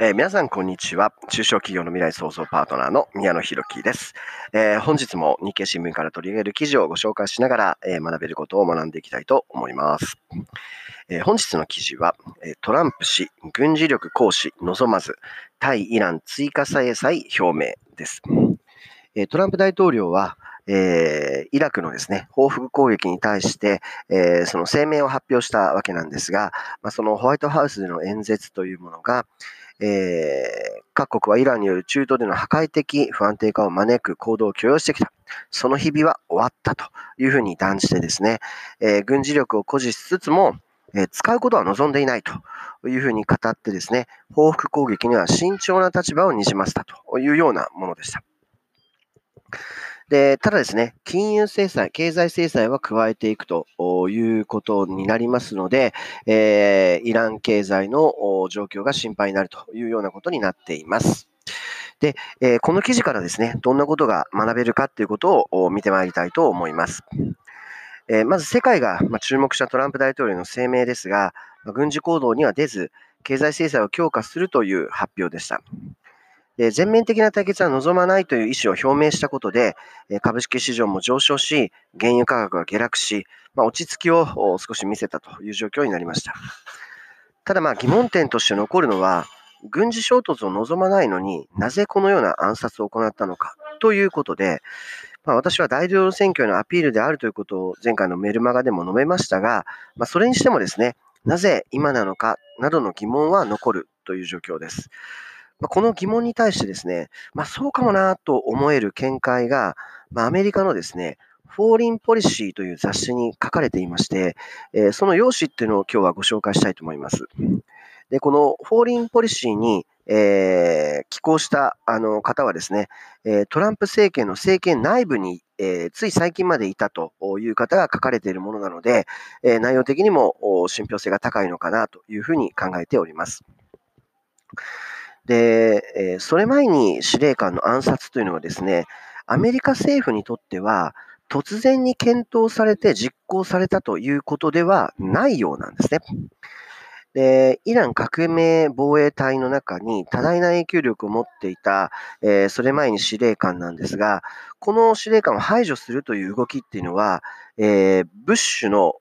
えー皆さん、こんにちは。中小企業の未来創造パートナーの宮野博樹です、えー本日も日経新聞から取り上げる記事をご紹介しながら、えー学べることを学んでいきたいと思います。え本日の記事は、えトランプ氏、軍事力行使望まず、対イラン追加制裁表明です。えトランプ大統領は、えーイラクのですね、報復攻撃に対して、えーその声明を発表したわけなんですが、まあ、そのホワイトハウスでの演説というものが、えー各国はイランによる中東での破壊的不安定化を招く行動を許容してきた。その日々は終わったというふうに断じてですね、えー軍事力を誇示しつつも、えー使うことは望んでいないというふうに語ってですね、報復攻撃には慎重な立場をにじませたというようなものでした。で、ただですね、金融制裁、経済制裁は加えていくということになりますので、えーイラン経済の状況が心配になるというようなことになっています。で、えーこの記事からですね、どんなことが学べるかということを見てまいりたいと思います。えーまず世界が注目したトランプ大統領の声明ですが、軍事行動には出ず、経済制裁を強化するという発表でした。で全面的な対決は望まないという意思を表明したことで、え株式市場も上昇し、原油価格が下落し、まあ、落ち着きを少し見せたという状況になりました。ただま疑問点として残るのは、軍事衝突を望まないのになぜこのような暗殺を行ったのかということで、まあ、私は大統領選挙へのアピールであるということを前回のメルマガでも述べましたが、まあ、それにしてもですね、なぜ今なのかなどの疑問は残るという状況です。まあこの疑問に対してですね、まあ、そうかもなと思える見解が、まあ、アメリカのですね、 Foreign Policy という雑誌に書かれていまして、えーその要旨っていうのを今日はご紹介したいと思います。で、この Foreign Policy に、えー寄稿したあの方はですね、えトランプ政権の政権内部に、えーつい最近までいたという方が書かれているものなので、え内容的にも信憑性が高いのかなというふうに考えております。で、えーそれ前に司令官の暗殺というのはですね、アメリカ政府にとっては、突然に検討されて実行されたということではないようなんですね。で、イラン革命防衛隊の中に多大な影響力を持っていた、えーそれ前に司令官なんですが、この司令官を排除するという動きっていうのは、えーブッシュの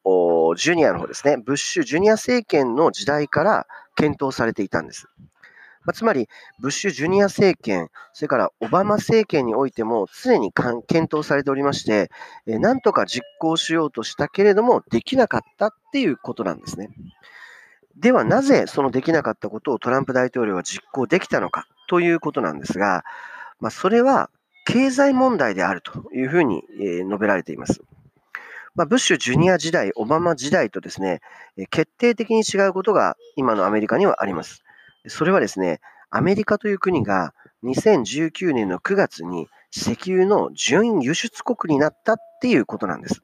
ジュニアの方ですね、ブッシュジュニア政権の時代から検討されていたんです。まあ、つまり、ブッシュジュニア政権、それからオバマ政権においても常に検討されておりまして、えなんとか実行しようとしたけれども、できなかったっていうことなんですね。では、なぜそのできなかったことをトランプ大統領は実行できたのかということなんですが、まあ、それは経済問題であるというふうに述べられています。まあ、ブッシュジュニア時代、オバマ時代とですね、決定的に違うことが今のアメリカにはあります。それはですね、アメリカという国が2019年の9月に石油の準輸出国になったっていうことなんです。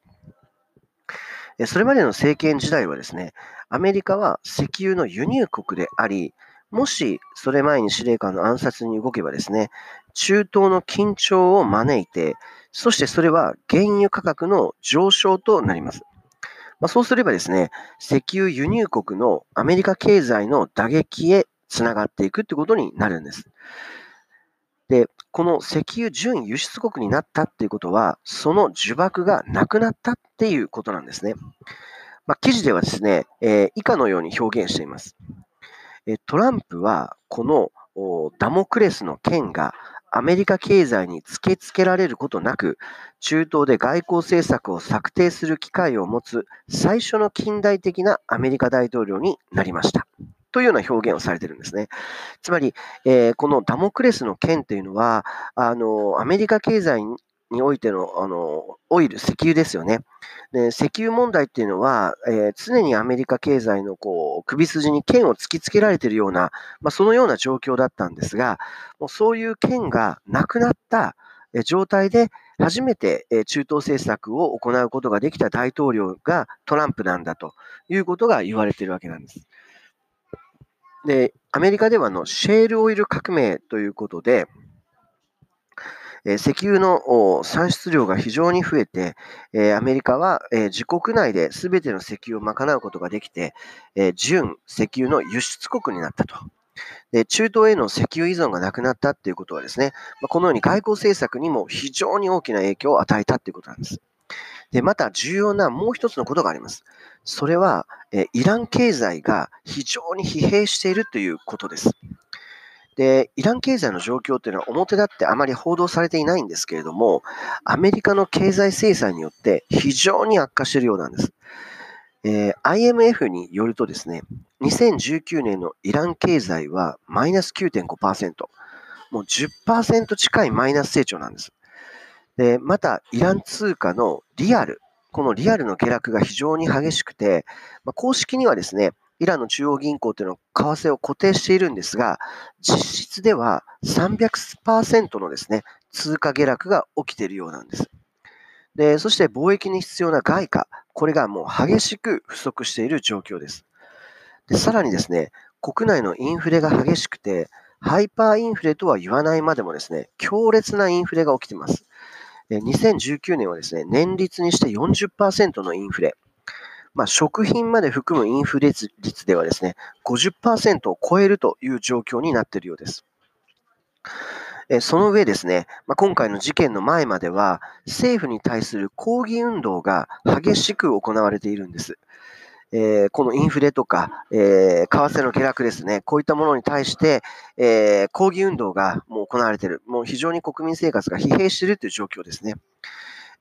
それまでの政権時代はですね、アメリカは石油の輸入国であり、もしそれ前に司令官の暗殺に動けばですね、中東の緊張を招いて、そしてそれは原油価格の上昇となります。まあ、そうすればですね、石油輸入国のアメリカ経済の打撃へつながっていくってことになるんです。で、この石油準輸出国になったっていうことは、その呪縛がなくなったっていうことなんですね。まあ、記事ではですね、えー以下のように表現しています。えトランプはこのダモクレスの剣がアメリカ経済に突きつけられることなく、中東で外交政策を策定する機会を持つ最初の近代的なアメリカ大統領になりました。というような表現をされてるんですね。つまり、えーこのダモクレスの剣というのは、あのアメリカ経済においてのあのオイル、石油ですよね。で石油問題っていうのは、えー常にアメリカ経済のこう首筋に剣を突きつけられているような、まあ、そのような状況だったんですが、もうそういう剣がなくなった状態で、初めて中東政策を行うことができた大統領がトランプなんだということが言われているわけなんです。で、アメリカではのシェールオイル革命ということで、え石油の産出量が非常に増えて、えアメリカは、え自国内で全ての石油を賄うことができて、えー純石油の輸出国になったと。で中東への石油依存がなくなったっていうことはですね、ま、このように外交政策にも非常に大きな影響を与えたっていうことなんです。で、また重要なもう一つのことがあります。それは、えイラン経済が非常に疲弊しているということです。で、イラン経済の状況というのは表立ってあまり報道されていないんですけれども、アメリカの経済制裁によって非常に悪化しているようなんです。えー、IMF によるとですね、2019年のイラン経済はマイナス9.5%、もう10%近いマイナス成長なんです。で、また、イラン通貨のリアル、このリアルの下落が非常に激しくて、まあ、公式にはですね、イランの中央銀行というのは為替を固定しているんですが、実質では300%のですね、通貨下落が起きているようなんです。で、そして貿易に必要な外貨、これがもう激しく不足している状況です。で、さらにですね、国内のインフレが激しくて、ハイパーインフレとは言わないまでもですね、強烈なインフレが起きています。2019年はですね、年率にして40%のインフレ。まあ、食品まで含むインフレ率ではですね、50%を超えるという状況になっているようです。その上ですね、まあ、今回の事件の前までは、政府に対する抗議運動が激しく行われているんです。えー、このインフレとか、えー、為替の下落ですね、こういったものに対して、えー、抗議運動がもう行われている。もう非常に国民生活が疲弊しているという状況ですね。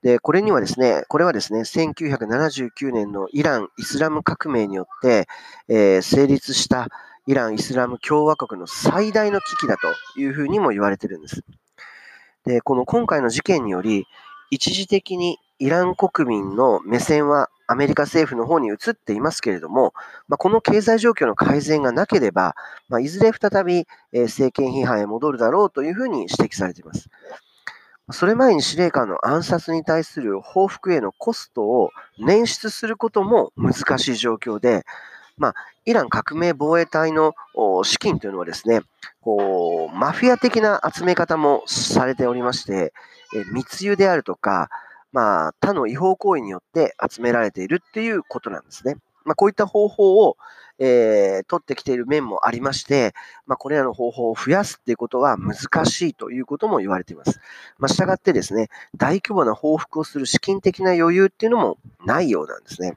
で、これにはですね、これはですね、1979年のイラン・イスラム革命によって、えー、成立したイラン・イスラム共和国の最大の危機だというふうにも言われているんです。で、この今回の事件により、一時的にイラン国民の目線はアメリカ政府の方に移っていますけれども、まあ、この経済状況の改善がなければ、まあ、いずれ再び、え政権批判へ戻るだろうというふうに指摘されています。それ前に司令官の暗殺に対する報復へのコストを捻出することも難しい状況で、まあ、イラン革命防衛隊の資金というのはですね、こうマフィア的な集め方もされておりまして、え密輸であるとか、まあ、他の違法行為によって集められているっていうことなんですね。まあ、こういった方法を、えー、取ってきている面もありまして、まあ、これらの方法を増やすっていうことは難しいということも言われています。まあ、したがってですね、大規模な報復をする資金的な余裕っていうのもないようなんですね。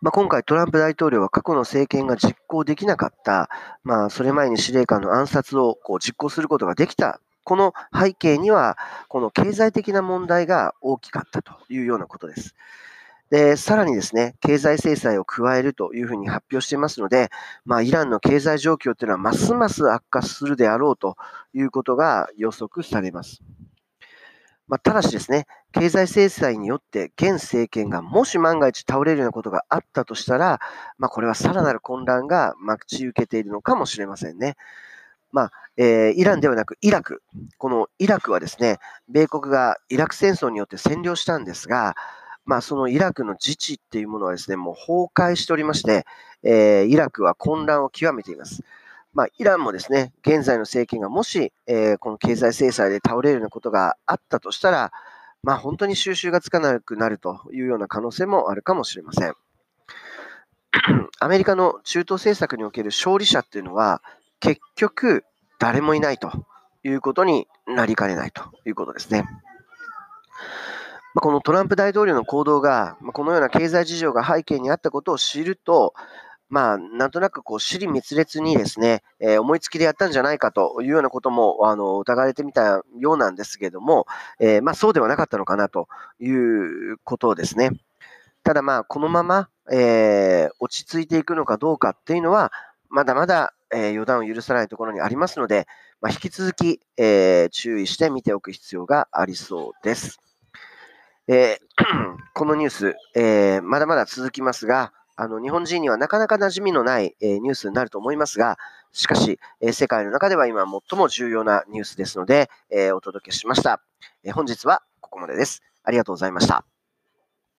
まあ、今回トランプ大統領は過去の政権が実行できなかった、まあ、それ前に司令官の暗殺をこう実行することができたこの背景には、この経済的な問題が大きかったというようなことです。で、さらにですね、経済制裁を加えるというふうに発表していますので、まあ、イランの経済状況というのはますます悪化するであろうということが予測されます。まあ、ただしですね、経済制裁によって現政権がもし万が一倒れるようなことがあったとしたら、まあ、これはさらなる混乱が待ち受けているのかもしれませんね。まあ、えー、イランではなくイラク。このイラクはですね、米国がイラク戦争によって占領したんですが、まあ、そのイラクの自治っていうものはですね、もう崩壊しておりまして、えー、イラクは混乱を極めています。まあ、イランもですね、現在の政権がもし、えー、この経済制裁で倒れるようなことがあったとしたら、まあ、本当に収拾がつかなくなるというような可能性もあるかもしれません。アメリカの中東政策における勝利者っていうのは、結局、誰もいないということになりかねないということですね。まこのトランプ大統領の行動が、まこのような経済事情が背景にあったことを知ると、まあ、なんとなくこう、尻滅裂にですね、えー、思いつきでやったんじゃないかというようなことも、あの、疑われてみたようなんですけども、えー、まあ、そうではなかったのかなということですね。ただまあ、このまま、えー、落ち着いていくのかどうかっていうのは、まだまだえー、予断を許さないところにありますので、まあ、引き続き、えー、注意して見ておく必要がありそうです。えー、このニュース、えまだまだ続きますが、あの日本人にはなかなか馴染みのない、えニュースになると思いますが、しかし、え世界の中では今最も重要なニュースですので、えお届けしました、え本日はここまでです。ありがとうございました。